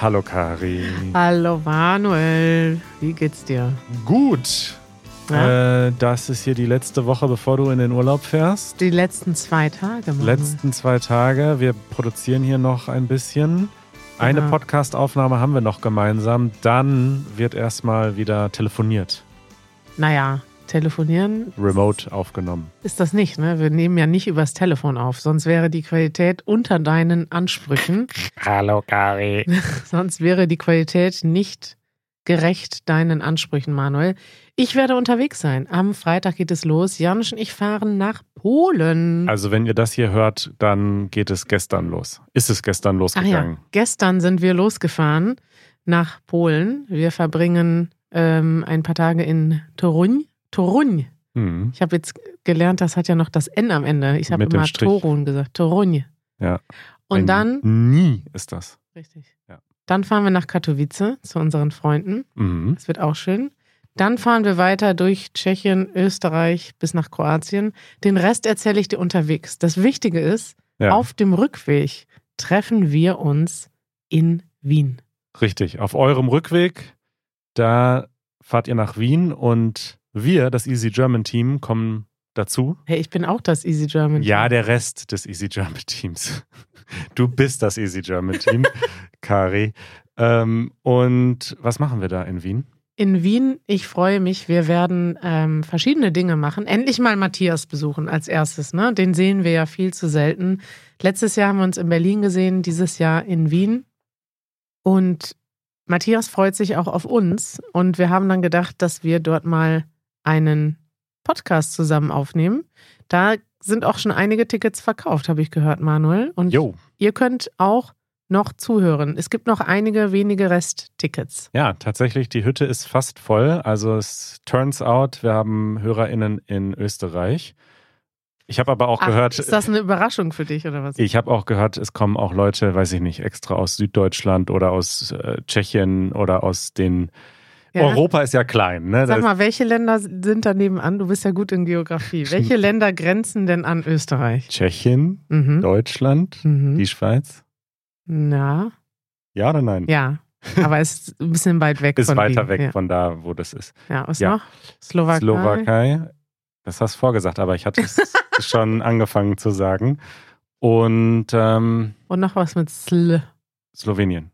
Hallo Kari. Hallo Manuel, wie geht's dir? Gut. Ja? Äh, das ist hier die letzte Woche, bevor du in den Urlaub fährst. Die letzten zwei Tage, Manuel. Letzten zwei Tage. Wir produzieren hier noch ein bisschen. Eine Genau. Podcast-Aufnahme haben wir noch gemeinsam. Dann wird erstmal wieder telefoniert. Naja, telefonieren Remote aufgenommen. ist das nicht, ne? Wir nehmen ja nicht übers Telefon auf, sonst wäre die Qualität unter deinen Ansprüchen. Hallo Kari. sonst wäre die Qualität nicht gerecht deinen Ansprüchen, Manuel. Ich werde unterwegs sein. Am Freitag geht es los. Janusz und ich fahren nach Polen. Also wenn ihr das hier hört, dann geht es gestern los. Ist es gestern Ach losgegangen? ja, gestern sind wir losgefahren nach Polen. Wir verbringen ähm, ein paar Tage in Toruń. Toruń. Hm. Ich habe jetzt gelernt, das hat ja noch das N am Ende. Ich habe immer. Torun gesagt. Toruń. Ja. Und Ein dann, Nie ist das. richtig. Ja. Dann fahren wir nach Katowice zu unseren Freunden. Mhm. Das wird auch schön. Dann fahren wir weiter durch Tschechien, Österreich bis nach Kroatien. Den Rest erzähle ich dir unterwegs. Das Wichtige ist, Ja. auf dem Rückweg treffen wir uns in Wien. Richtig. Auf eurem Rückweg, da fahrt ihr nach Wien und wir, das Easy German Team, kommen dazu. Hey, ich bin auch das Easy German. Ja, der Rest des Easy German Teams. Du bist das Easy German Team, Kari. Ähm, und was machen wir da in Wien? In Wien, ich freue mich, wir werden ähm, verschiedene Dinge machen. Endlich mal Matthias besuchen als erstes. Ne? Den sehen wir ja viel zu selten. Letztes Jahr haben wir uns in Berlin gesehen, dieses Jahr in Wien. Und Matthias freut sich auch auf uns. Und wir haben dann gedacht, dass wir dort mal einen Podcast zusammen aufnehmen. Da sind auch schon einige Tickets verkauft, habe ich gehört, Manuel. Und Jo, ihr könnt auch noch zuhören. Es gibt noch einige wenige Resttickets. ja, tatsächlich, die Hütte ist fast voll. Also es turns out, wir haben HörerInnen in Österreich. Ich habe aber auch Ach, gehört, ist das eine Überraschung für dich oder was? Ich habe auch gehört, es kommen auch Leute, weiß ich nicht, extra aus Süddeutschland oder aus äh, Tschechien oder aus den. Ja. Europa ist ja klein, ne? Sag mal, welche Länder sind da nebenan? Du bist ja gut in Geografie. Welche Länder grenzen denn an Österreich? Tschechien, Mhm. Deutschland, Mhm. die Schweiz. Na, Ja oder nein? ja. Aber es ist ein bisschen weit weg Ist von weiter Wien. weg Ja, von da, wo das ist. ja was Ja. noch? Slowakei. Slowakei. Das hast du vorgesagt, aber ich hatte es schon angefangen zu sagen. Und ähm, Und noch was mit Sl. Slowenien.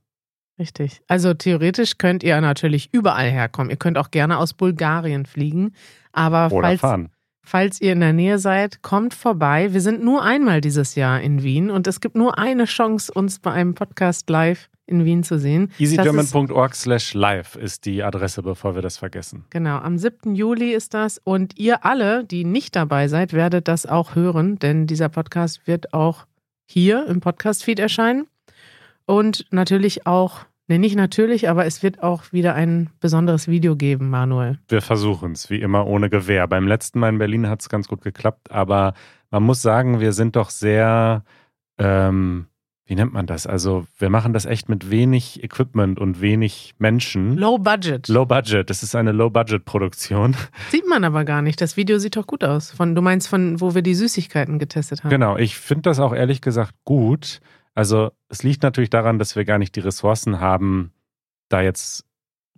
Richtig. Also theoretisch könnt ihr natürlich überall herkommen. Ihr könnt auch gerne aus Bulgarien fliegen. Aber Oder falls, fahren. falls ihr in der Nähe seid, kommt vorbei. Wir sind nur einmal dieses Jahr in Wien und es gibt nur eine Chance, uns bei einem Podcast live in Wien zu sehen. Easygerman.org slash live ist die Adresse, bevor wir das vergessen. Genau, am 7. Juli ist das und ihr alle, die nicht dabei seid, werdet das auch hören, denn dieser Podcast wird auch hier im Podcast-Feed erscheinen und natürlich auch, ne, nicht natürlich, aber es wird auch wieder ein besonderes Video geben, Manuel. Wir versuchen es, wie immer, ohne Gewehr. Beim letzten Mal in Berlin hat es ganz gut geklappt, aber man muss sagen, wir sind doch sehr, ähm, wie nennt man das? Also, wir machen das echt mit wenig Equipment und wenig Menschen. Low Budget. Low Budget. Das ist eine Low-Budget-Produktion. Sieht man aber gar nicht. Das Video sieht doch gut aus. Von, du meinst von, wo wir die Süßigkeiten getestet haben. Genau. Ich finde das auch ehrlich gesagt gut. Also, es liegt natürlich daran, dass wir gar nicht die Ressourcen haben, da jetzt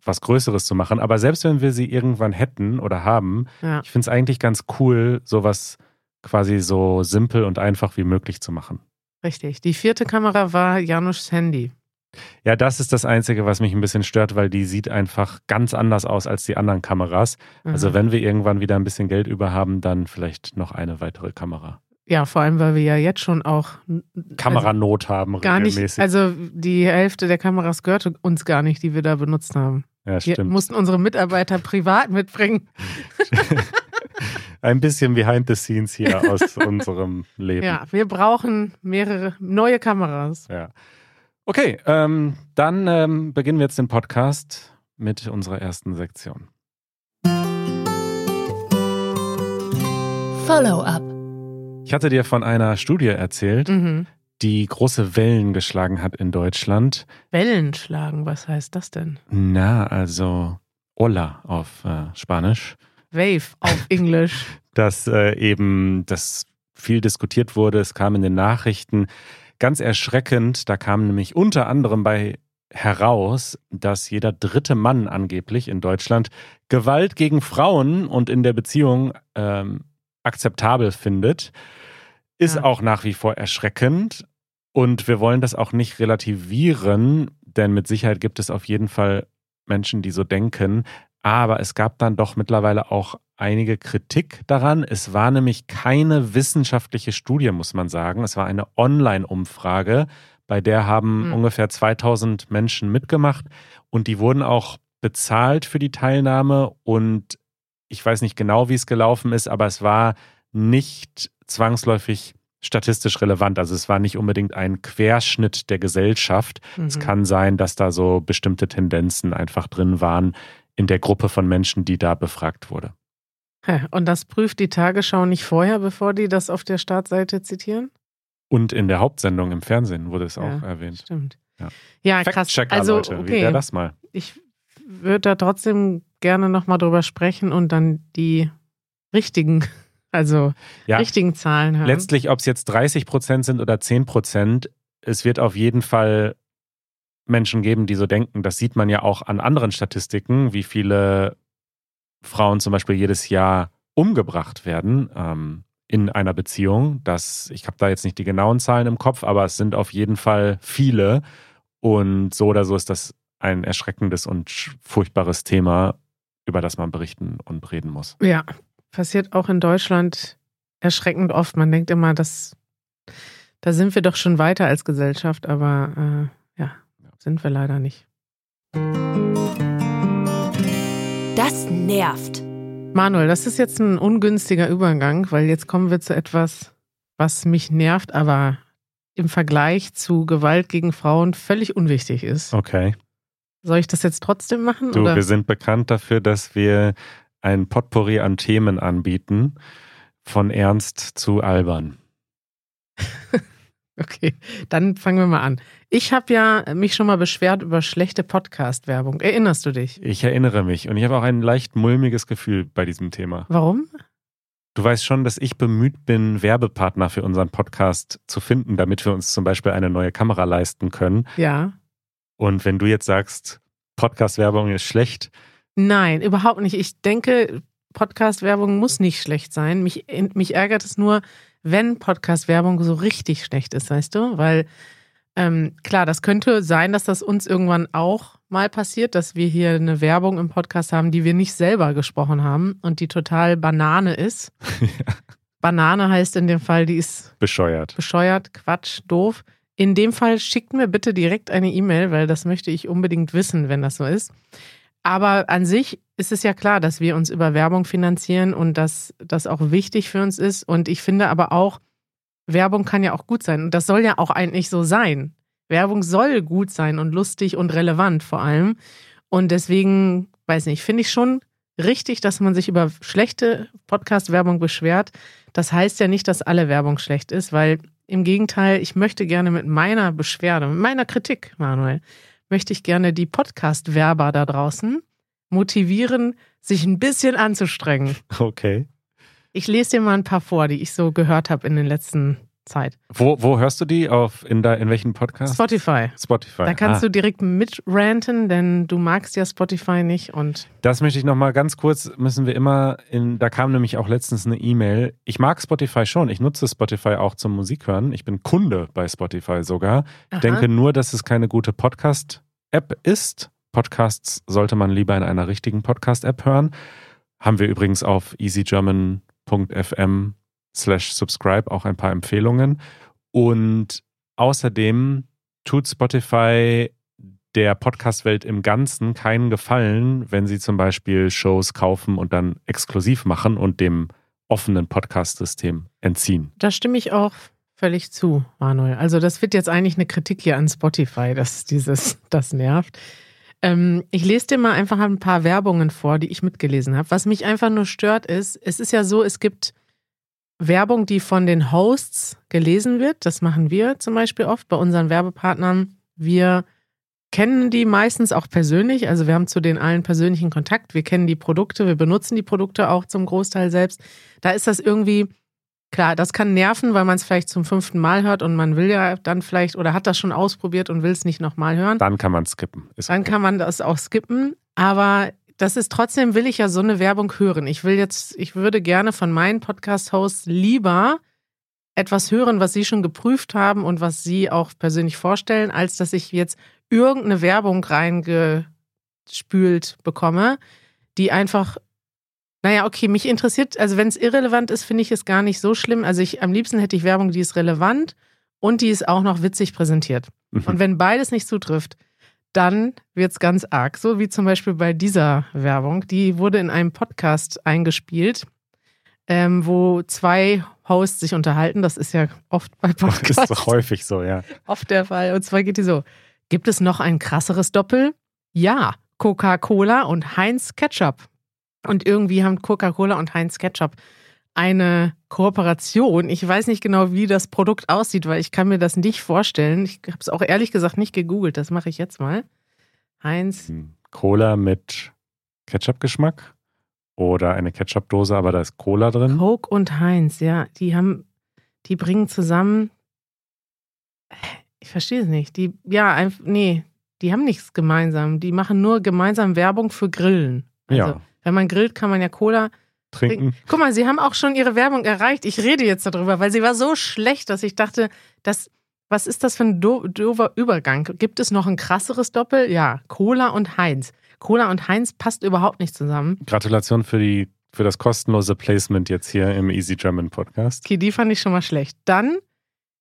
was Größeres zu machen. Aber selbst wenn wir sie irgendwann hätten oder haben, Ja. Ich finde es eigentlich ganz cool, sowas quasi so simpel und einfach wie möglich zu machen. Richtig. Die vierte Kamera war Janusz Handy. Ja, das ist das Einzige, was mich ein bisschen stört, weil die sieht einfach ganz anders aus als die anderen Kameras. Also Mhm. wenn wir irgendwann wieder ein bisschen Geld über haben, dann vielleicht noch eine weitere Kamera. Ja, vor allem, weil wir ja jetzt schon auch Kameranot haben Also gar nicht, regelmäßig. also die Hälfte der Kameras gehörte uns gar nicht, die wir da benutzt haben. ja, Wir stimmt. mussten unsere Mitarbeiter privat mitbringen. ein bisschen behind the scenes hier aus unserem Leben. Ja, wir brauchen mehrere neue Kameras. Ja. Okay, ähm, dann ähm, beginnen wir jetzt den Podcast mit unserer ersten Sektion. Follow-up. Ich hatte dir von einer Studie erzählt, Mhm. die große Wellen geschlagen hat in Deutschland. Wellen schlagen, was heißt das denn? Na, also Ola auf äh, Spanisch. Wave auf Englisch. Dass äh, eben das viel diskutiert wurde. Es kam in den Nachrichten. Ganz erschreckend, da kam nämlich unter anderem bei heraus, dass jeder dritte Mann angeblich in Deutschland Gewalt gegen Frauen und in der Beziehung ähm, akzeptabel findet. Ist Ja. auch nach wie vor erschreckend. Und wir wollen das auch nicht relativieren, denn mit Sicherheit gibt es auf jeden Fall Menschen, die so denken. Aber es gab dann doch mittlerweile auch einige Kritik daran. Es war nämlich keine wissenschaftliche Studie, muss man sagen. Es war eine Online-Umfrage, bei der haben Hm. ungefähr 2000 Menschen mitgemacht und die wurden auch bezahlt für die Teilnahme und ich weiß nicht genau, wie es gelaufen ist, aber es war nicht zwangsläufig statistisch relevant. Also es war nicht unbedingt ein Querschnitt der Gesellschaft. Es Mhm. kann sein, dass da so bestimmte Tendenzen einfach drin waren in der Gruppe von Menschen, die da befragt wurde. Und das prüft die Tagesschau nicht vorher, bevor die das auf der Startseite zitieren? Und in der Hauptsendung im Fernsehen wurde es auch Ja. erwähnt. Stimmt. Ja. Ja, krass. Also, Leute, wie okay. wäre das mal? Ich würde da trotzdem gerne nochmal drüber sprechen und dann die richtigen, also Ja. richtigen Zahlen hören. Letztlich, ob es jetzt 30 Prozent sind oder 10 Prozent, es wird auf jeden Fall Menschen geben, die so denken. Das sieht man ja auch an anderen Statistiken, wie viele Frauen zum Beispiel jedes Jahr umgebracht werden ähm, in einer Beziehung. Das, ich habe da jetzt nicht die genauen Zahlen im Kopf, aber es sind auf jeden Fall viele. Und so oder so ist das ein erschreckendes und furchtbares Thema, über das man berichten und reden muss. Ja, passiert auch in Deutschland erschreckend oft. Man denkt immer, dass da sind wir doch schon weiter als Gesellschaft, aber äh, ja, sind wir leider nicht. Das nervt. Manuel, das ist jetzt ein ungünstiger Übergang, weil jetzt kommen wir zu etwas, was mich nervt, aber im Vergleich zu Gewalt gegen Frauen völlig unwichtig ist. Okay. Soll ich das jetzt trotzdem machen? Du, oder? wir sind bekannt dafür, dass wir ein Potpourri an Themen anbieten, von ernst zu albern. Okay, dann fangen wir mal an. Ich habe ja mich schon mal beschwert über schlechte Podcast-Werbung. Erinnerst du dich? Ich erinnere mich und ich habe auch ein leicht mulmiges Gefühl bei diesem Thema. Warum? Du weißt schon, dass ich bemüht bin, Werbepartner für unseren Podcast zu finden, damit wir uns zum Beispiel eine neue Kamera leisten können. Ja. Und wenn du jetzt sagst, Podcast-Werbung ist schlecht, Nein, überhaupt nicht. Ich denke, Podcast-Werbung muss nicht schlecht sein. Mich, mich ärgert es nur, wenn Podcast-Werbung so richtig schlecht ist, weißt du? Weil ähm, klar, das könnte sein, dass das uns irgendwann auch mal passiert, dass wir hier eine Werbung im Podcast haben, die wir nicht selber gesprochen haben und die total Banane ist. Banane heißt in dem Fall, die ist bescheuert. bescheuert, Quatsch, doof. In dem Fall schickt mir bitte direkt eine E-Mail, weil das möchte ich unbedingt wissen, wenn das so ist. Aber an sich ist es ja klar, dass wir uns über Werbung finanzieren und dass das auch wichtig für uns ist. Und ich finde aber auch, Werbung kann ja auch gut sein. Und das soll ja auch eigentlich so sein. Werbung soll gut sein und lustig und relevant vor allem. Und deswegen, weiß nicht, finde ich schon richtig, dass man sich über schlechte Podcast-Werbung beschwert. Das heißt ja nicht, dass alle Werbung schlecht ist, weil im Gegenteil, ich möchte gerne mit meiner Beschwerde, mit meiner Kritik, Manuel, möchte ich gerne die Podcast-Werber da draußen motivieren, sich ein bisschen anzustrengen. Okay. Ich lese dir mal ein paar vor, die ich so gehört habe in der letzten Zeit. Wo, wo hörst du die? Auf, in, da, in welchen Podcast? Spotify. Spotify. Da kannst ah. du direkt mitranten, denn du magst ja Spotify nicht und Das möchte ich nochmal ganz kurz, müssen wir immer in, da kam nämlich auch letztens eine E-Mail. Ich mag Spotify schon, ich nutze Spotify auch zum Musikhören. Ich bin Kunde bei Spotify sogar. Aha. Denke nur, dass es keine gute Podcast-App ist. Podcasts sollte man lieber in einer richtigen Podcast-App hören. Haben wir übrigens auf easygerman.fm slash subscribe auch ein paar Empfehlungen. Und außerdem tut Spotify der Podcast-Welt im Ganzen keinen Gefallen, wenn sie zum Beispiel Shows kaufen und dann exklusiv machen und dem offenen Podcast-System entziehen. da stimme ich auch völlig zu, Manuel. Also das wird jetzt eigentlich eine Kritik hier an Spotify, dass dieses, das nervt. Ähm, ich lese dir mal einfach ein paar Werbungen vor, die ich mitgelesen habe. Was mich einfach nur stört ist, es ist ja so, es gibt Werbung, die von den Hosts gelesen wird. Das machen wir zum Beispiel oft bei unseren Werbepartnern. Wir kennen die meistens auch persönlich. Also wir haben zu den allen persönlichen Kontakt. Wir kennen die Produkte, wir benutzen die Produkte auch zum Großteil selbst. Da ist das irgendwie Klar, das kann nerven, weil man es vielleicht zum fünften Mal hört und man will ja dann vielleicht oder hat das schon ausprobiert und will es nicht nochmal hören. Dann kann man skippen. Ist dann okay. kann man das auch skippen. Aber das ist trotzdem, will ich ja so eine Werbung hören. Ich will jetzt, ich würde gerne von meinen Podcast-Hosts lieber etwas hören, was sie schon geprüft haben und was sie auch persönlich vorstellen, als dass ich jetzt irgendeine Werbung reingespült bekomme, die einfach naja, okay, mich interessiert, also wenn es irrelevant ist, finde ich es gar nicht so schlimm. Also ich am liebsten hätte ich Werbung, die ist relevant und die ist auch noch witzig präsentiert. Mhm. Und wenn beides nicht zutrifft, dann wird es ganz arg. So wie zum Beispiel bei dieser Werbung. Die wurde in einem Podcast eingespielt, ähm, wo zwei Hosts sich unterhalten. Das ist ja oft bei Podcasts. Das ist doch häufig so, ja. Oft der Fall. Und zwar geht die so: Gibt es noch ein krasseres Doppel? Ja, Coca-Cola und Heinz Ketchup. Und irgendwie haben Coca-Cola und Heinz Ketchup eine Kooperation. Ich weiß nicht genau, wie das Produkt aussieht, weil ich kann mir das nicht vorstellen. Ich habe es auch ehrlich gesagt nicht gegoogelt. Das mache ich jetzt mal. Heinz. Hm. Cola mit Ketchup-Geschmack oder eine Ketchup-Dose, aber da ist Cola drin. Coke und Heinz, ja, die haben, die bringen zusammen. Ich verstehe es nicht. Die, ja, nee, die haben nichts gemeinsam. Die machen nur gemeinsam Werbung für Grillen. Also, ja. Wenn man grillt, kann man ja Cola trinken. Guck mal, sie haben auch schon ihre Werbung erreicht. Ich rede jetzt darüber, weil sie war so schlecht, dass ich dachte, das, was ist das für ein do doofer Übergang? Gibt es noch ein krasseres Doppel? Ja, Cola und Heinz. Cola und Heinz passt überhaupt nicht zusammen. Gratulation für die für das kostenlose Placement jetzt hier im Easy German Podcast. Okay, die fand ich schon mal schlecht. Dann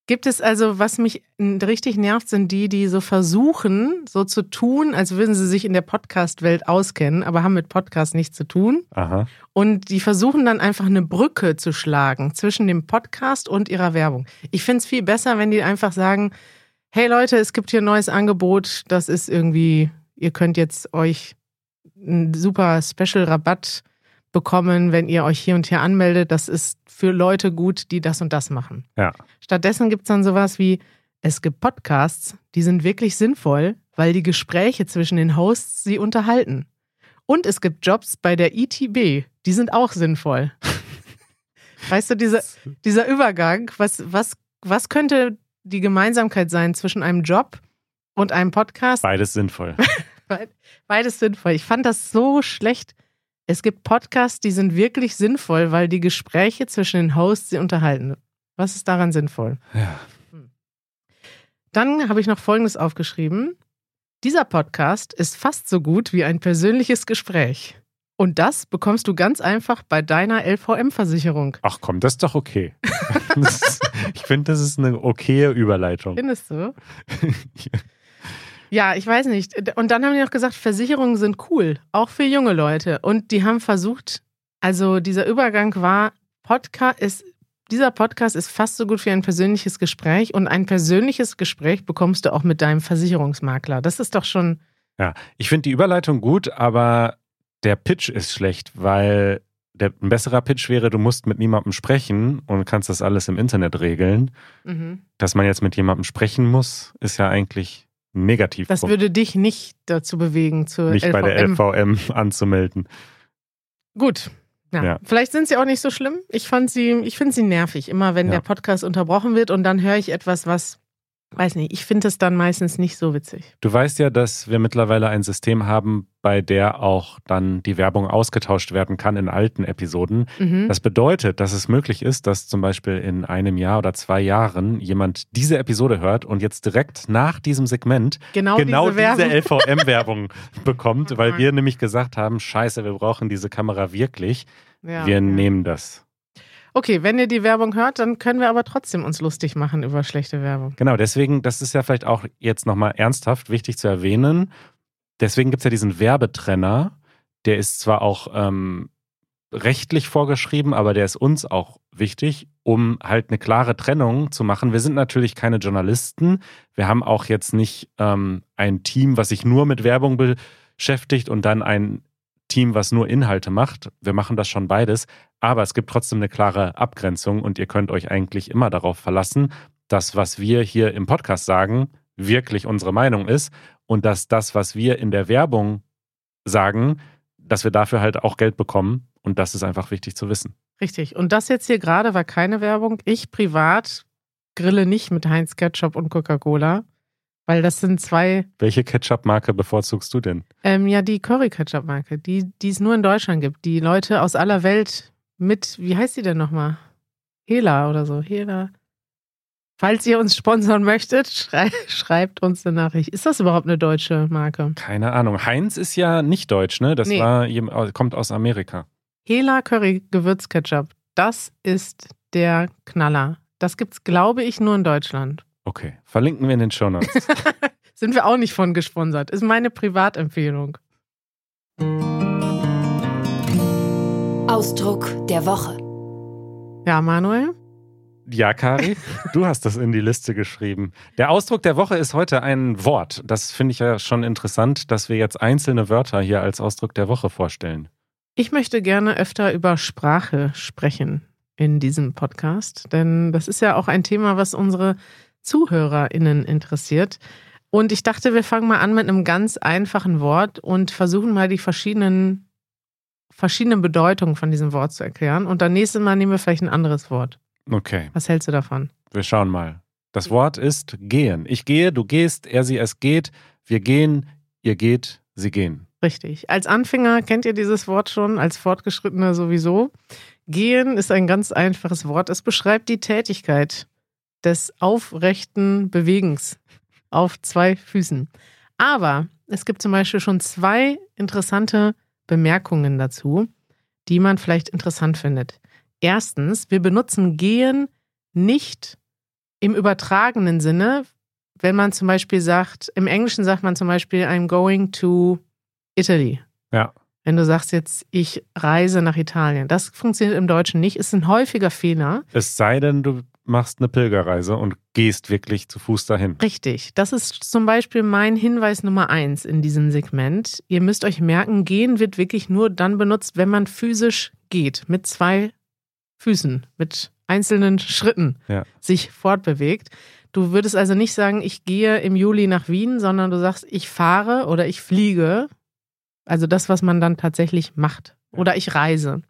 Gibt es also, was mich richtig nervt, sind die, die so versuchen, so zu tun, als würden sie sich in der Podcast-Welt auskennen, aber haben mit Podcast nichts zu tun. Aha. Und die versuchen dann einfach eine Brücke zu schlagen zwischen dem Podcast und ihrer Werbung. Ich finde es viel besser, wenn die einfach sagen, hey Leute, es gibt hier ein neues Angebot, das ist irgendwie, ihr könnt jetzt euch einen super Special-Rabatt bekommen, wenn ihr euch hier und hier anmeldet. Das ist für Leute gut, die das und das machen. Ja. Stattdessen gibt es dann sowas wie, es gibt Podcasts, die sind wirklich sinnvoll, weil die Gespräche zwischen den Hosts sie unterhalten. Und es gibt Jobs bei der ITB, die sind auch sinnvoll. weißt du, dieser, dieser Übergang, was, was, was könnte die Gemeinsamkeit sein zwischen einem Job und einem Podcast? Beides sinnvoll. Beides sinnvoll. Ich fand das so schlecht es gibt Podcasts, die sind wirklich sinnvoll, weil die Gespräche zwischen den Hosts sie unterhalten. Was ist daran sinnvoll? Ja. Hm. Dann habe ich noch Folgendes aufgeschrieben. Dieser Podcast ist fast so gut wie ein persönliches Gespräch. Und das bekommst du ganz einfach bei deiner LVM-Versicherung. Ach komm, das ist doch okay. ich finde, das ist eine okaye Überleitung. Findest du? ja. Ja, ich weiß nicht. Und dann haben die noch gesagt, Versicherungen sind cool, auch für junge Leute. Und die haben versucht, also dieser Übergang war, Podcast ist, dieser Podcast ist fast so gut wie ein persönliches Gespräch. Und ein persönliches Gespräch bekommst du auch mit deinem Versicherungsmakler. Das ist doch schon. Ja, ich finde die Überleitung gut, aber der Pitch ist schlecht, weil der, ein besserer Pitch wäre, du musst mit niemandem sprechen und kannst das alles im Internet regeln. Mhm. Dass man jetzt mit jemandem sprechen muss, ist ja eigentlich negativ. Das würde dich nicht dazu bewegen, zur nicht LVM. bei der LVM anzumelden. Gut. Ja. ja. Vielleicht sind sie auch nicht so schlimm. Ich fand sie, ich finde sie nervig. Immer wenn ja. der Podcast unterbrochen wird und dann höre ich etwas, was weiß nicht, ich finde es dann meistens nicht so witzig. Du weißt ja, dass wir mittlerweile ein System haben, bei der auch dann die Werbung ausgetauscht werden kann in alten Episoden. Mhm. Das bedeutet, dass es möglich ist, dass zum Beispiel in einem Jahr oder zwei Jahren jemand diese Episode hört und jetzt direkt nach diesem Segment genau, genau diese, diese LVM-Werbung bekommt, weil wir nämlich gesagt haben, scheiße, wir brauchen diese Kamera wirklich. Ja, wir ja. nehmen das. Okay, wenn ihr die Werbung hört, dann können wir aber trotzdem uns lustig machen über schlechte Werbung. Genau, deswegen, das ist ja vielleicht auch jetzt nochmal ernsthaft wichtig zu erwähnen. Deswegen gibt es ja diesen Werbetrenner. Der ist zwar auch ähm, rechtlich vorgeschrieben, aber der ist uns auch wichtig, um halt eine klare Trennung zu machen. Wir sind natürlich keine Journalisten. Wir haben auch jetzt nicht ähm, ein Team, was sich nur mit Werbung beschäftigt und dann ein Team, was nur Inhalte macht. Wir machen das schon beides, aber es gibt trotzdem eine klare Abgrenzung und ihr könnt euch eigentlich immer darauf verlassen, dass was wir hier im Podcast sagen, wirklich unsere Meinung ist und dass das, was wir in der Werbung sagen, dass wir dafür halt auch Geld bekommen und das ist einfach wichtig zu wissen. Richtig. Und das jetzt hier gerade war keine Werbung. Ich privat grille nicht mit Heinz Ketchup und Coca-Cola, weil das sind zwei. Welche Ketchup-Marke bevorzugst du denn? Ähm, ja, die Curry-Ketchup-Marke, die, die es nur in Deutschland gibt. Die Leute aus aller Welt mit, wie heißt die denn nochmal? Hela oder so. Hela. Falls ihr uns sponsern möchtet, schrei schreibt uns eine Nachricht. Ist das überhaupt eine deutsche Marke? Keine Ahnung. Heinz ist ja nicht deutsch, ne? Das Nee. war, kommt aus Amerika. Hela Curry Gewürzketchup. Das ist der Knaller. Das gibt's, glaube ich, nur in Deutschland. Okay, verlinken wir in den Show Notes. Sind wir auch nicht von gesponsert. Ist meine Privatempfehlung. Ausdruck der Woche. Ja, Manuel? Ja, Kari, du hast das in die Liste geschrieben. Der Ausdruck der Woche ist heute ein Wort. Das finde ich ja schon interessant, dass wir jetzt einzelne Wörter hier als Ausdruck der Woche vorstellen. Ich möchte gerne öfter über Sprache sprechen in diesem Podcast, denn das ist ja auch ein Thema, was unsere ZuhörerInnen interessiert. Und ich dachte, wir fangen mal an mit einem ganz einfachen Wort und versuchen mal die verschiedenen, verschiedenen Bedeutungen von diesem Wort zu erklären. Und dann nächstes Mal nehmen wir vielleicht ein anderes Wort. Okay, Was hältst du davon? wir schauen mal. Das Wort ist gehen. Ich gehe, du gehst, er, sie, es geht. Wir gehen, ihr geht, sie gehen. Richtig. Als Anfänger kennt ihr dieses Wort schon, als Fortgeschrittener sowieso. Gehen ist ein ganz einfaches Wort. Es beschreibt die Tätigkeit des aufrechten Bewegens auf zwei Füßen. Aber es gibt zum Beispiel schon zwei interessante Bemerkungen dazu, die man vielleicht interessant findet. Erstens, wir benutzen gehen nicht im übertragenen Sinne, wenn man zum Beispiel sagt, im Englischen sagt man zum Beispiel, I'm going to Italy. Ja. Wenn du sagst jetzt, ich reise nach Italien. Das funktioniert im Deutschen nicht. Ist ein häufiger Fehler. Es sei denn, du machst eine Pilgerreise und gehst wirklich zu Fuß dahin. Richtig. Das ist zum Beispiel mein Hinweis Nummer eins in diesem Segment. Ihr müsst euch merken, gehen wird wirklich nur dann benutzt, wenn man physisch geht. Mit zwei Füßen, mit einzelnen Schritten Ja. sich fortbewegt. Du würdest also nicht sagen, ich gehe im Juli nach Wien, sondern du sagst, ich fahre oder ich fliege. Also das, was man dann tatsächlich macht. Oder ich reise.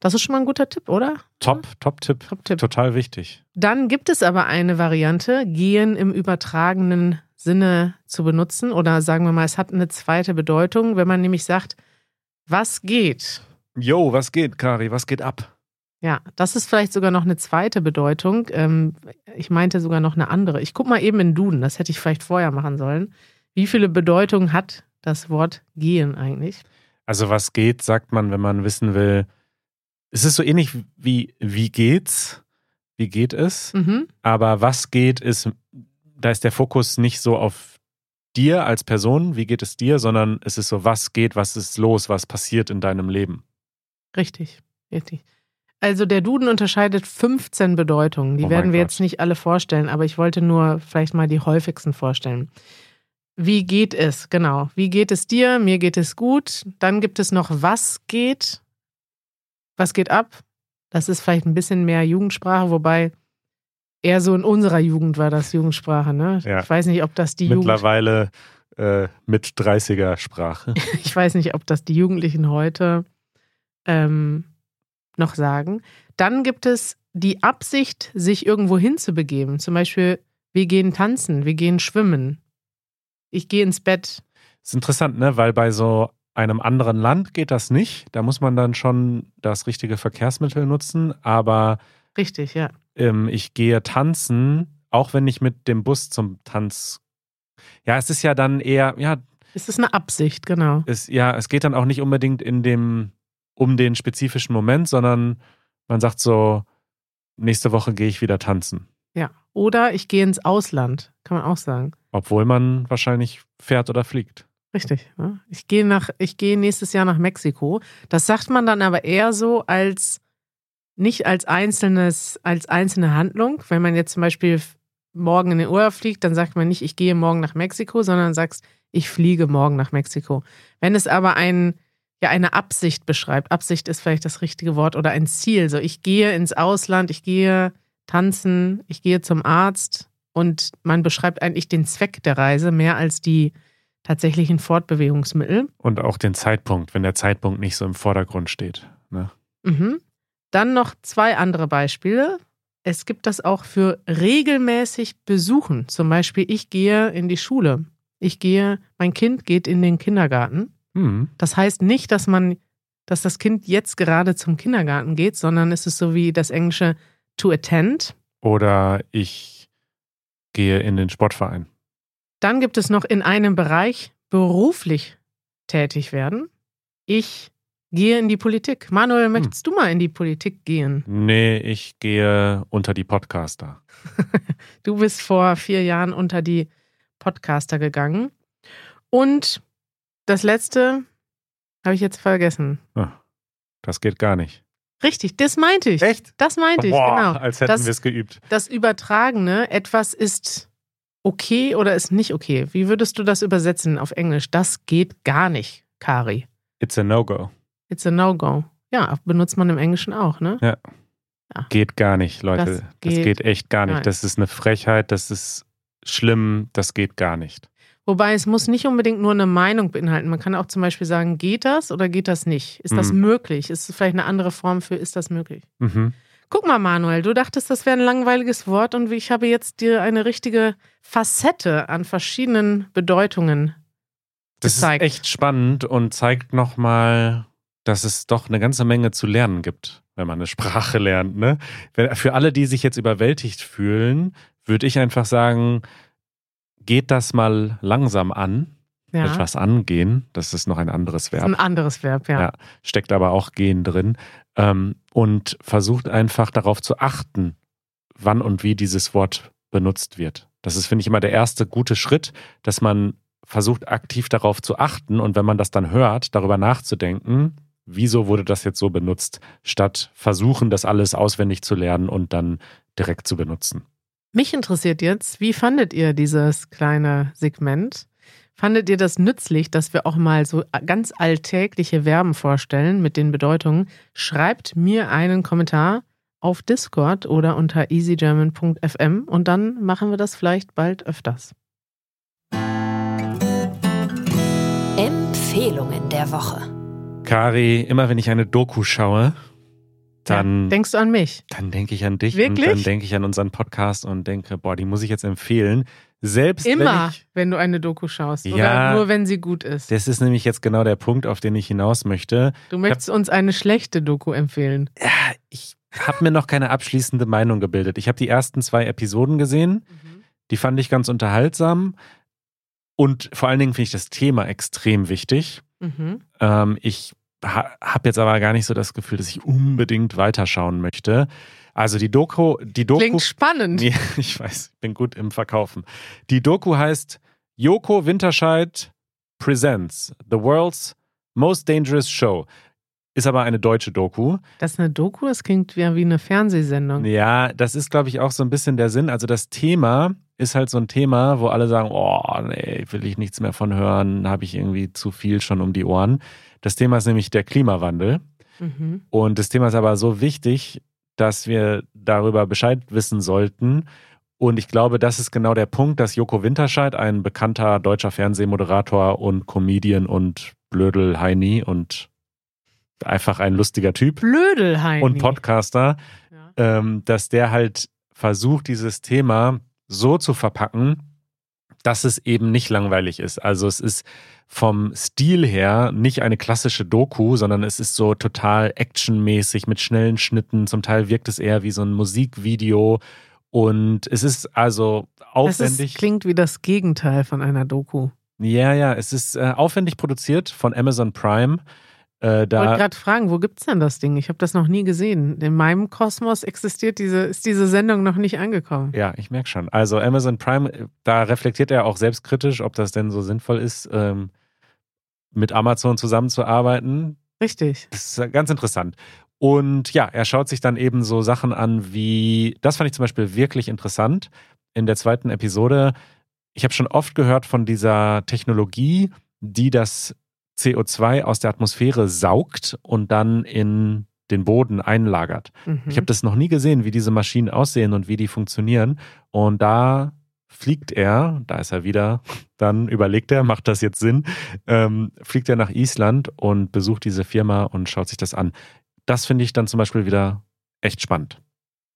Das ist schon mal ein guter Tipp, oder? Top, Top-Tipp. Top-Tipp. Total wichtig. Dann gibt es aber eine Variante, gehen im übertragenen Sinne zu benutzen. Oder sagen wir mal, es hat eine zweite Bedeutung, wenn man nämlich sagt, was geht? Jo, was geht, Kari? Was geht ab? Ja, das ist vielleicht sogar noch eine zweite Bedeutung. Ähm, ich meinte sogar noch eine andere. Ich gucke mal eben in Duden, das hätte ich vielleicht vorher machen sollen. Wie viele Bedeutungen hat das Wort gehen eigentlich? Also was geht, sagt man, wenn man wissen will. Es ist so ähnlich wie wie geht's? Wie geht es? Mhm. Aber was geht ist, da ist der Fokus nicht so auf dir als Person, wie geht es dir, sondern es ist so, was geht, was ist los, was passiert in deinem Leben. Richtig, richtig. Also der Duden unterscheidet 15 Bedeutungen. Die Oh werden wir Gott. jetzt nicht alle vorstellen, aber ich wollte nur vielleicht mal die häufigsten vorstellen. Wie geht es? Genau. Wie geht es dir? Mir geht es gut. Dann gibt es noch was geht? Was geht ab? Das ist vielleicht ein bisschen mehr Jugendsprache, wobei eher so in unserer Jugend war das Jugendsprache. Ne? Ja. Ich weiß nicht, ob das die Jugend Mittlerweile äh, mit 30er Sprache. ich weiß nicht, ob das die Jugendlichen heute ähm, noch sagen. Dann gibt es die Absicht, sich irgendwo hinzubegeben. Zum Beispiel, wir gehen tanzen, wir gehen schwimmen. Ich gehe ins Bett. ist interessant, ne? Weil bei so einem anderen Land geht das nicht. Da muss man dann schon das richtige Verkehrsmittel nutzen. Aber Richtig, ja. ähm, ich gehe tanzen, auch wenn ich mit dem Bus zum Tanz. Ja, es ist ja dann eher, ja, Es ist eine Absicht, genau. es, ja, es geht dann auch nicht unbedingt in dem, um den spezifischen Moment, sondern man sagt so, nächste Woche gehe ich wieder tanzen. Ja. Oder ich gehe ins Ausland, kann man auch sagen. Obwohl man wahrscheinlich fährt oder fliegt. Richtig. Ne? Ich gehe nach, ich gehe nächstes Jahr nach Mexiko. Das sagt man dann aber eher so als nicht als einzelnes, als einzelne Handlung. Wenn man jetzt zum Beispiel morgen in den Urlaub fliegt, dann sagt man nicht, ich gehe morgen nach Mexiko, sondern sagst, ich fliege morgen nach Mexiko. Wenn es aber ein, ja, eine Absicht beschreibt, Absicht ist vielleicht das richtige Wort oder ein Ziel. So, ich gehe ins Ausland, ich gehe tanzen, ich gehe zum Arzt und man beschreibt eigentlich den Zweck der Reise mehr als die tatsächlichen Fortbewegungsmittel. Und auch den Zeitpunkt, wenn der Zeitpunkt nicht so im Vordergrund steht. Ne? Mhm. Dann noch zwei andere Beispiele. Es gibt das auch für regelmäßig besuchen. Zum Beispiel, ich gehe in die Schule. Ich gehe, mein Kind geht in den Kindergarten. Hm. Das heißt nicht, dass man, dass das Kind jetzt gerade zum Kindergarten geht, sondern es ist so wie das englische to attend. Oder ich gehe in den Sportverein. Dann gibt es noch in einem Bereich beruflich tätig werden. Ich gehe in die Politik. Manuel, möchtest du mal in die Politik gehen? Nee, ich gehe unter die Podcaster. Du bist vor vier Jahren unter die Podcaster gegangen. Und das letzte habe ich jetzt vergessen. Ah, Das geht gar nicht. Richtig, das meinte ich. Echt? Das meinte ich, Boah, genau. als hätten Das- wir es geübt. Das Übertragene, etwas ist okay oder ist nicht okay. Wie würdest du das übersetzen auf Englisch? Das geht gar nicht, Kari. It's a no-go. It's a no-go. Ja, benutzt man im Englischen auch, ne? Geht gar nicht, Leute. Das Das geht geht, echt gar nicht. nicht. Das ist eine Frechheit, das ist schlimm, das geht gar nicht. Wobei es muss nicht unbedingt nur eine Meinung beinhalten. Man kann auch zum Beispiel sagen, geht das oder geht das nicht? Ist das Mhm. möglich? Ist es vielleicht eine andere Form für, ist das möglich? Mhm. Guck mal, Manuel, du dachtest, das wäre ein langweiliges Wort und ich habe jetzt dir eine richtige Facette an verschiedenen Bedeutungen. Das gezeigt. ist echt spannend und zeigt nochmal, dass es doch eine ganze Menge zu lernen gibt, wenn man eine Sprache lernt. Ne? Für alle, die sich jetzt überwältigt fühlen, würde ich einfach sagen, geht das mal langsam an. Ja, Etwas angehen, das ist noch ein anderes Verb. ein anderes Verb, ja. Ja. steckt aber auch gehen drin. Ähm, und versucht einfach darauf zu achten, wann und wie dieses Wort benutzt wird. Das ist, finde ich, immer der erste gute Schritt, dass man versucht, aktiv darauf zu achten und wenn man das dann hört, darüber nachzudenken, wieso wurde das jetzt so benutzt, statt versuchen, das alles auswendig zu lernen und dann direkt zu benutzen. Mich interessiert jetzt, wie fandet ihr dieses kleine Segment? Fandet ihr das nützlich, dass wir auch mal so ganz alltägliche Verben vorstellen mit den Bedeutungen? Schreibt mir einen Kommentar auf Discord oder unter easygerman.fm und dann machen wir das vielleicht bald öfters. Empfehlungen der Woche. Kari, immer wenn ich eine Doku schaue, dann Ja, denkst du an mich? Dann denke ich an dich Wirklich? und dann denke ich an unseren Podcast und denke, boah, die muss ich jetzt empfehlen. Selbst wenn Immer, ich, wenn du eine Doku schaust. Oder Ja. nur, wenn sie gut ist. das ist nämlich jetzt genau der Punkt, auf den ich hinaus möchte. Du möchtest uns eine schlechte Doku empfehlen. Ja, ich habe mir noch keine abschließende Meinung gebildet. Ich habe die ersten zwei Episoden gesehen, die fand ich ganz unterhaltsam und vor allen Dingen finde ich das Thema extrem wichtig. Mhm. Ähm, ich ha habe jetzt aber gar nicht so das Gefühl, dass ich unbedingt weiterschauen möchte. Also die Doku, die Doku Klingt spannend. Nee, ich weiß, ich bin gut im Verkaufen. Die Doku heißt Joko Winterscheid Presents The World's Most Dangerous Show. Ist aber eine deutsche Doku. Das ist eine Doku, das klingt wie eine Fernsehsendung. Ja, das ist, glaube ich, auch so ein bisschen der Sinn. Also das Thema ist halt so ein Thema, wo alle sagen, oh, nee, will ich nichts mehr von hören, habe ich irgendwie zu viel schon um die Ohren. Das Thema ist nämlich der Klimawandel. Mhm. Und das Thema ist aber so wichtig, dass wir darüber Bescheid wissen sollten. Und ich glaube, das ist genau der Punkt, dass Joko Winterscheid, ein bekannter deutscher Fernsehmoderator und Comedian und Blödel Heini und einfach ein lustiger Typ Blödelheim. und Podcaster, Ja. ähm, dass der halt versucht, dieses Thema so zu verpacken, dass es eben nicht langweilig ist. Also es ist vom Stil her nicht eine klassische Doku, sondern es ist so total actionmäßig mit schnellen Schnitten. Zum Teil wirkt es eher wie so ein Musikvideo. Und es ist also aufwendig. ist, klingt wie das Gegenteil von einer Doku. ja, ja, es ist äh, aufwendig produziert von Amazon Prime. Äh, Ich wollte da, gerade fragen, wo gibt's denn das Ding? Ich habe das noch nie gesehen. In meinem Kosmos existiert diese, ist diese Sendung noch nicht angekommen. Ja, ich merke schon. Also Amazon Prime, da reflektiert er auch selbstkritisch, ob das denn so sinnvoll ist, ähm, mit Amazon zusammenzuarbeiten. Richtig. Das ist ganz interessant. Und ja, er schaut sich dann eben so Sachen an wie, das fand ich zum Beispiel wirklich interessant in der zweiten Episode. Ich habe schon oft gehört von dieser Technologie, die das CO2 aus der Atmosphäre saugt und dann in den Boden einlagert. Mhm. Ich habe das noch nie gesehen, wie diese Maschinen aussehen und wie die funktionieren. Und da fliegt er, da ist er wieder, dann überlegt er, macht das jetzt Sinn, ähm, fliegt er nach Island und besucht diese Firma und schaut sich das an. Das finde ich dann zum Beispiel wieder echt spannend.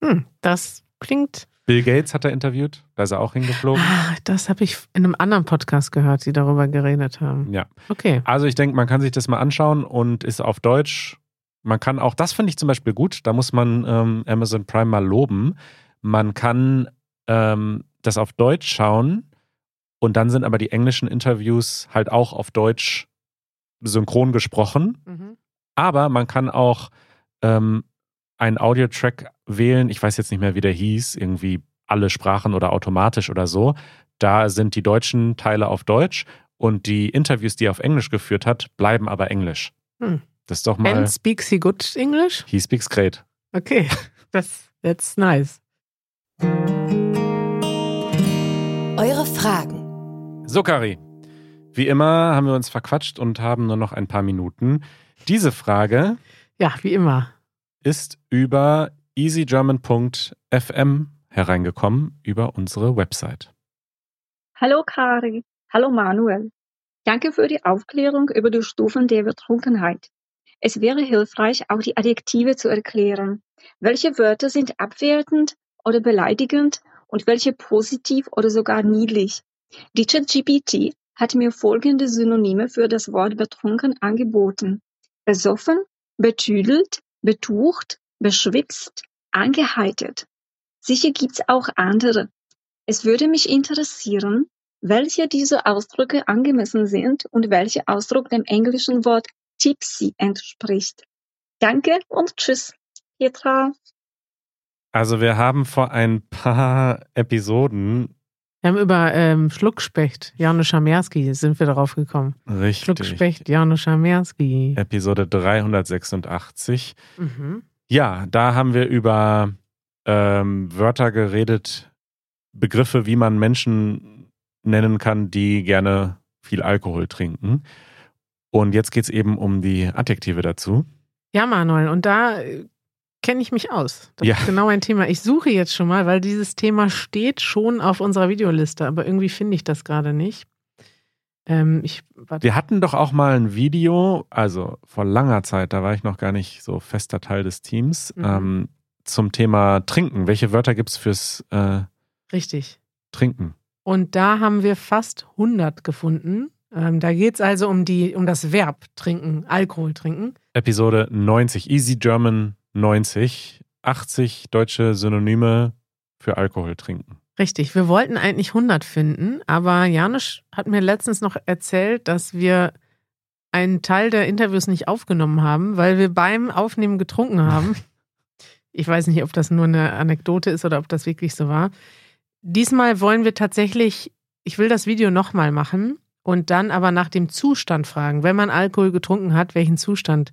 Hm, das klingt. Bill Gates hat er interviewt, da ist er auch hingeflogen. Ah, das habe ich in einem anderen Podcast gehört, die darüber geredet haben. Ja. Okay. Also ich denke, man kann sich das mal anschauen und ist auf Deutsch. Man kann auch, das finde ich zum Beispiel gut, da muss man ähm, Amazon Prime mal loben. Man kann ähm, das auf Deutsch schauen und dann sind aber die englischen Interviews halt auch auf Deutsch synchron gesprochen. Mhm. Aber man kann auch ähm, einen Audiotrack wählen. Ich weiß jetzt nicht mehr, wie der hieß. Irgendwie alle Sprachen oder automatisch oder so. Da sind die deutschen Teile auf Deutsch und die Interviews, die er auf Englisch geführt hat, bleiben aber Englisch. Hm. Das ist doch mal. And speaks he good English? He speaks great. Okay. Das, that's nice. Eure Fragen. So, Kari. Wie immer haben wir uns verquatscht und haben nur noch ein paar Minuten. Diese Frage Ja, wie immer. Ist über easygerman.fm hereingekommen, über unsere Website. Hallo Kari, hallo Manuel. Danke für die Aufklärung über die Stufen der Betrunkenheit. Es wäre hilfreich, auch die Adjektive zu erklären. Welche Wörter sind abwertend oder beleidigend und welche positiv oder sogar niedlich? Die ChatGPT hat mir folgende Synonyme für das Wort betrunken angeboten. Besoffen, betüdelt, betucht, beschwipst, angeheitert. Sicher gibt's auch andere. Es würde mich interessieren, welche dieser Ausdrücke angemessen sind und welcher Ausdruck dem englischen Wort tipsy entspricht. Danke und tschüss, Petra. Also wir haben vor ein paar Episoden Wir haben über ähm, Schluckspecht, Janusz Schamerski, sind wir darauf gekommen. richtig Schluckspecht, Janusz Schamerski. Episode 386. Mhm. Ja, da haben wir über ähm, Wörter geredet, Begriffe, wie man Menschen nennen kann, die gerne viel Alkohol trinken. Und jetzt geht es eben um die Adjektive dazu. Ja, Manuel, und da kenne ich mich aus. Das Ja. ist genau ein Thema. Ich suche jetzt schon mal, weil dieses Thema steht schon auf unserer Videoliste, aber irgendwie finde ich das gerade nicht. Ähm, ich. Wir hatten doch auch mal ein Video, also vor langer Zeit, da war ich noch gar nicht so fester Teil des Teams, Mhm. ähm, zum Thema Trinken. Welche Wörter gibt es fürs äh, Richtig. Trinken? Und da haben wir fast 100 gefunden. Ähm, da geht es also um, die, um das Verb trinken, Alkohol trinken. Episode 90, Easy German 90, 80 deutsche Synonyme für Alkohol trinken. Richtig, wir wollten eigentlich 100 finden, aber Janusz hat mir letztens noch erzählt, dass wir einen Teil der Interviews nicht aufgenommen haben, weil wir beim Aufnehmen getrunken haben. Ich weiß nicht, ob das nur eine Anekdote ist oder ob das wirklich so war. Diesmal wollen wir tatsächlich, ich will das Video nochmal machen und dann aber nach dem Zustand fragen. Wenn man Alkohol getrunken hat, welchen Zustand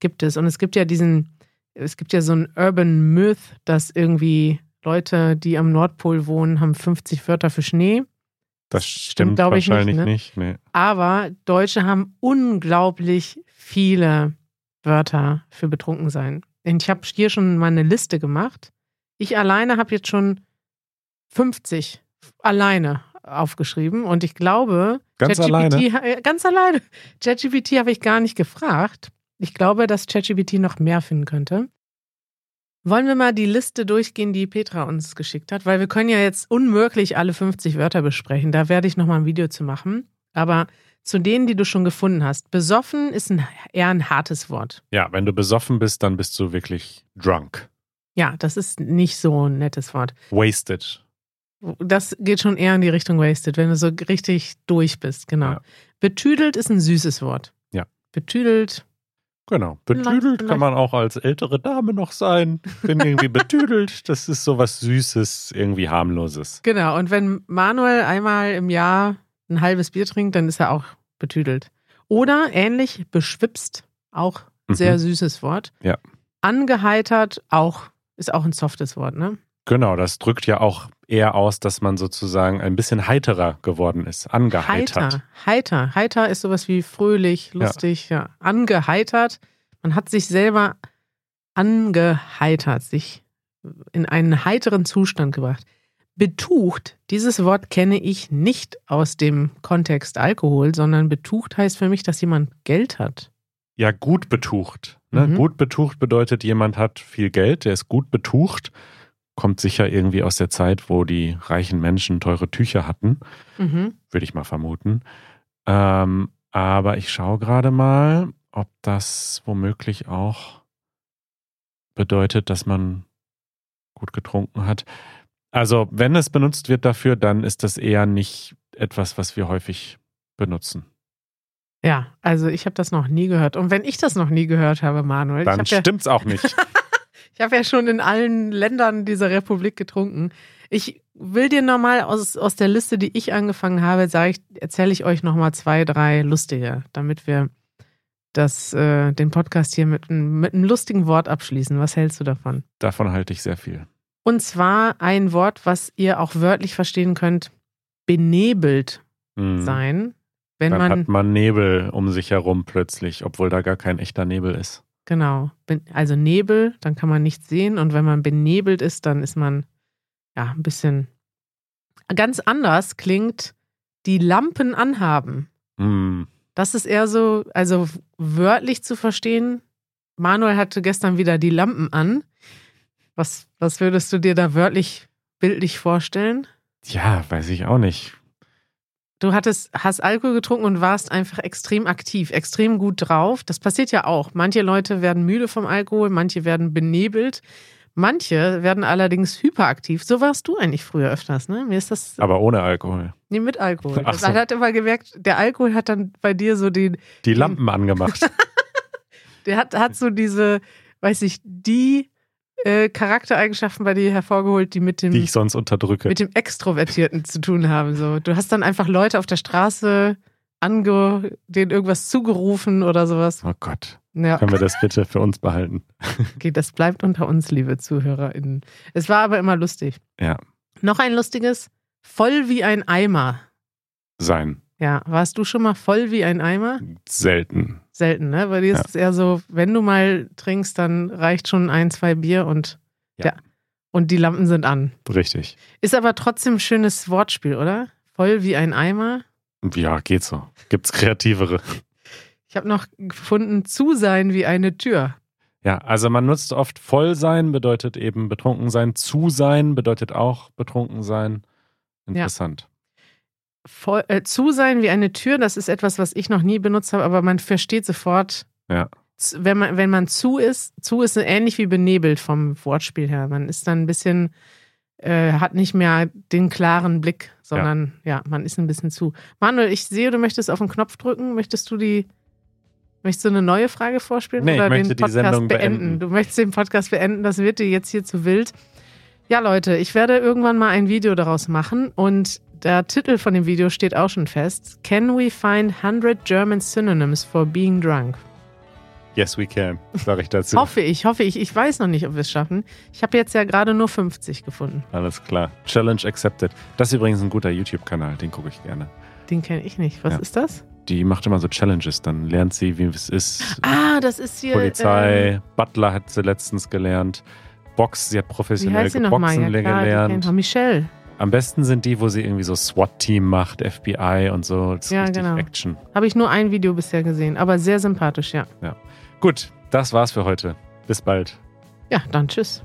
gibt es? Und es gibt ja diesen, es gibt ja so einen Urban Myth, dass irgendwie Leute, die am Nordpol wohnen, haben 50 Wörter für Schnee. Das Stimmt, stimmt, glaub ich, nicht, wahrscheinlich ne? nicht. Nee. Aber Deutsche haben unglaublich viele Wörter für betrunken sein. Und ich habe hier schon mal eine Liste gemacht. Ich alleine habe jetzt schon 50 alleine aufgeschrieben und ich glaube, Ganz alleine? äh, ganz alleine. ChatGPT habe ich gar nicht gefragt. Ich glaube, dass ChatGPT noch mehr finden könnte. Wollen wir mal die Liste durchgehen, die Petra uns geschickt hat, weil wir können ja jetzt unmöglich alle 50 Wörter besprechen. Da werde ich noch mal ein Video zu machen. Aber zu denen, die du schon gefunden hast, besoffen ist ein, eher ein hartes Wort. Ja, wenn du besoffen bist, dann bist du wirklich drunk. Ja, das ist nicht so ein nettes Wort. Wasted. Das geht schon eher in die Richtung wasted, wenn du so richtig durch bist, genau. Ja. Betüdelt ist ein süßes Wort. Ja. Betüdelt, Genau. Betüdelt kann man auch als ältere Dame noch sein. Bin irgendwie betüdelt. Das ist so was Süßes, irgendwie harmloses. genau. Und wenn Manuel einmal im Jahr ein halbes Bier trinkt, dann ist er auch betüdelt. Oder ähnlich beschwipst, auch sehr Mhm. süßes Wort. Ja. Angeheitert, auch, ist auch ein softes Wort, ne? Genau, das drückt ja auch eher aus, dass man sozusagen ein bisschen heiterer geworden ist. Angeheitert. Heiter. Heiter. Heiter ist sowas wie fröhlich, lustig, ja. Angeheitert. Man hat sich selber angeheitert, sich in einen heiteren Zustand gebracht. Betucht, dieses Wort kenne ich nicht aus dem Kontext Alkohol, sondern betucht heißt für mich, dass jemand Geld hat. ja gut betucht. Ne? Mhm. Gut betucht bedeutet, jemand hat viel Geld, der ist gut betucht. Kommt sicher irgendwie aus der Zeit, wo die reichen Menschen teure Tücher hatten, Mhm. würde ich mal vermuten. Ähm, aber ich schaue gerade mal, ob das womöglich auch bedeutet, dass man gut getrunken hat. Also, wenn es benutzt wird dafür, dann ist das eher nicht etwas, was wir häufig benutzen. Ja, also ich habe das noch nie gehört. Und wenn ich das noch nie gehört habe, Manuel, Dann ich habe ja, stimmt's auch nicht. ich hab ja schon in allen Ländern dieser Republik getrunken. Ich will dir nochmal aus, aus der Liste, die ich angefangen habe, ich, erzähle ich euch nochmal zwei, drei lustige, damit wir das, äh, den Podcast hier mit, einem- mit einem lustigen Wort abschließen. Was hältst du davon? Davon halte ich sehr viel. Und zwar ein Wort, was ihr auch wörtlich verstehen könnt, benebelt Hm. sein. Wenn Dann man, hat man Nebel um sich herum plötzlich, obwohl da gar kein echter Nebel ist. Genau, also Nebel, dann kann man nichts sehen. Und wenn man benebelt ist, dann ist man ja ein bisschen ganz anders klingt die Lampen anhaben. Hm. Das ist eher so, also wörtlich zu verstehen. Manuel hatte gestern wieder die Lampen an. Was, was würdest du dir da wörtlich, bildlich vorstellen? Ja, weiß ich auch nicht. Du hattest, hast Alkohol getrunken und warst einfach extrem aktiv, extrem gut drauf. Das passiert ja auch. Manche Leute werden müde vom Alkohol, manche werden benebelt. Manche werden allerdings hyperaktiv. So warst du eigentlich früher öfters, ne? Mir ist das Aber ohne Alkohol. nie mit Alkohol. Ach Das so. hat immer gemerkt, der Alkohol hat dann bei dir so den, Die Lampen angemacht. der hat, hat so diese, weiß ich, die äh, Charaktereigenschaften bei dir hervorgeholt, die mit dem, die ich sonst unterdrücke. mit dem Extrovertierten zu tun haben. So, du hast dann einfach Leute auf der Straße ange, denen irgendwas zugerufen oder sowas. Oh Gott. Ja, Können wir das bitte für uns behalten? okay, das bleibt unter uns, liebe ZuhörerInnen. Es war aber immer lustig. Ja. Noch ein lustiges, voll wie ein Eimer. Sein. Ja, warst du schon mal voll wie ein Eimer? Selten. Selten, ne? Bei dir ist Ja. es eher so, wenn du mal trinkst, dann reicht schon ein, zwei Bier und Ja. ja. Und die Lampen sind an. Richtig. Ist aber trotzdem ein schönes Wortspiel, oder? Voll wie ein Eimer. Ja, geht so. Gibt's kreativere. Ich habe noch gefunden, zu sein wie eine Tür. Ja, also man nutzt oft voll sein, bedeutet eben betrunken sein. Zu sein bedeutet auch betrunken sein. Interessant. Voll, äh, zu sein wie eine Tür, das ist etwas, was ich noch nie benutzt habe, aber man versteht sofort, Ja. wenn man, wenn man zu ist, zu ist ähnlich wie benebelt vom Wortspiel her. Man ist dann ein bisschen, äh, hat nicht mehr den klaren Blick, sondern ja. man ist ein bisschen zu. Manuel, ich sehe, du möchtest auf den Knopf drücken. Möchtest du die, möchtest du eine neue Frage vorspielen Nee, ich oder möchte den Podcast beenden? beenden. Du möchtest den Podcast beenden, das wird dir jetzt hier zu wild. Ja, Leute, ich werde irgendwann mal ein Video daraus machen und der Titel von dem Video steht auch schon fest. Can we find 100 German synonyms for being drunk? Yes, we can, sage ich dazu. Hoffe ich, hoffe ich. Ich weiß noch nicht, ob wir es schaffen. Ich habe jetzt ja gerade nur 50 gefunden. Alles klar. Challenge accepted. Das ist übrigens ein guter YouTube-Kanal, den gucke ich gerne. Den kenne ich nicht. Was Ja. ist das? Die macht immer so Challenges, dann lernt sie, wie es ist. Ah, das ist hier. Polizei, ähm, Butler hat sie letztens gelernt. Box, sie hat wie professionell heißt sie? Boxen Ja, klar, gelernt. Michelle. Am besten sind die, wo sie irgendwie so SWAT-Team macht, FBI und so. Das ist Ja, richtig genau. Action. Habe ich nur ein Video bisher gesehen, aber sehr sympathisch, ja. Gut, das war's für heute. Bis bald. Ja, dann tschüss.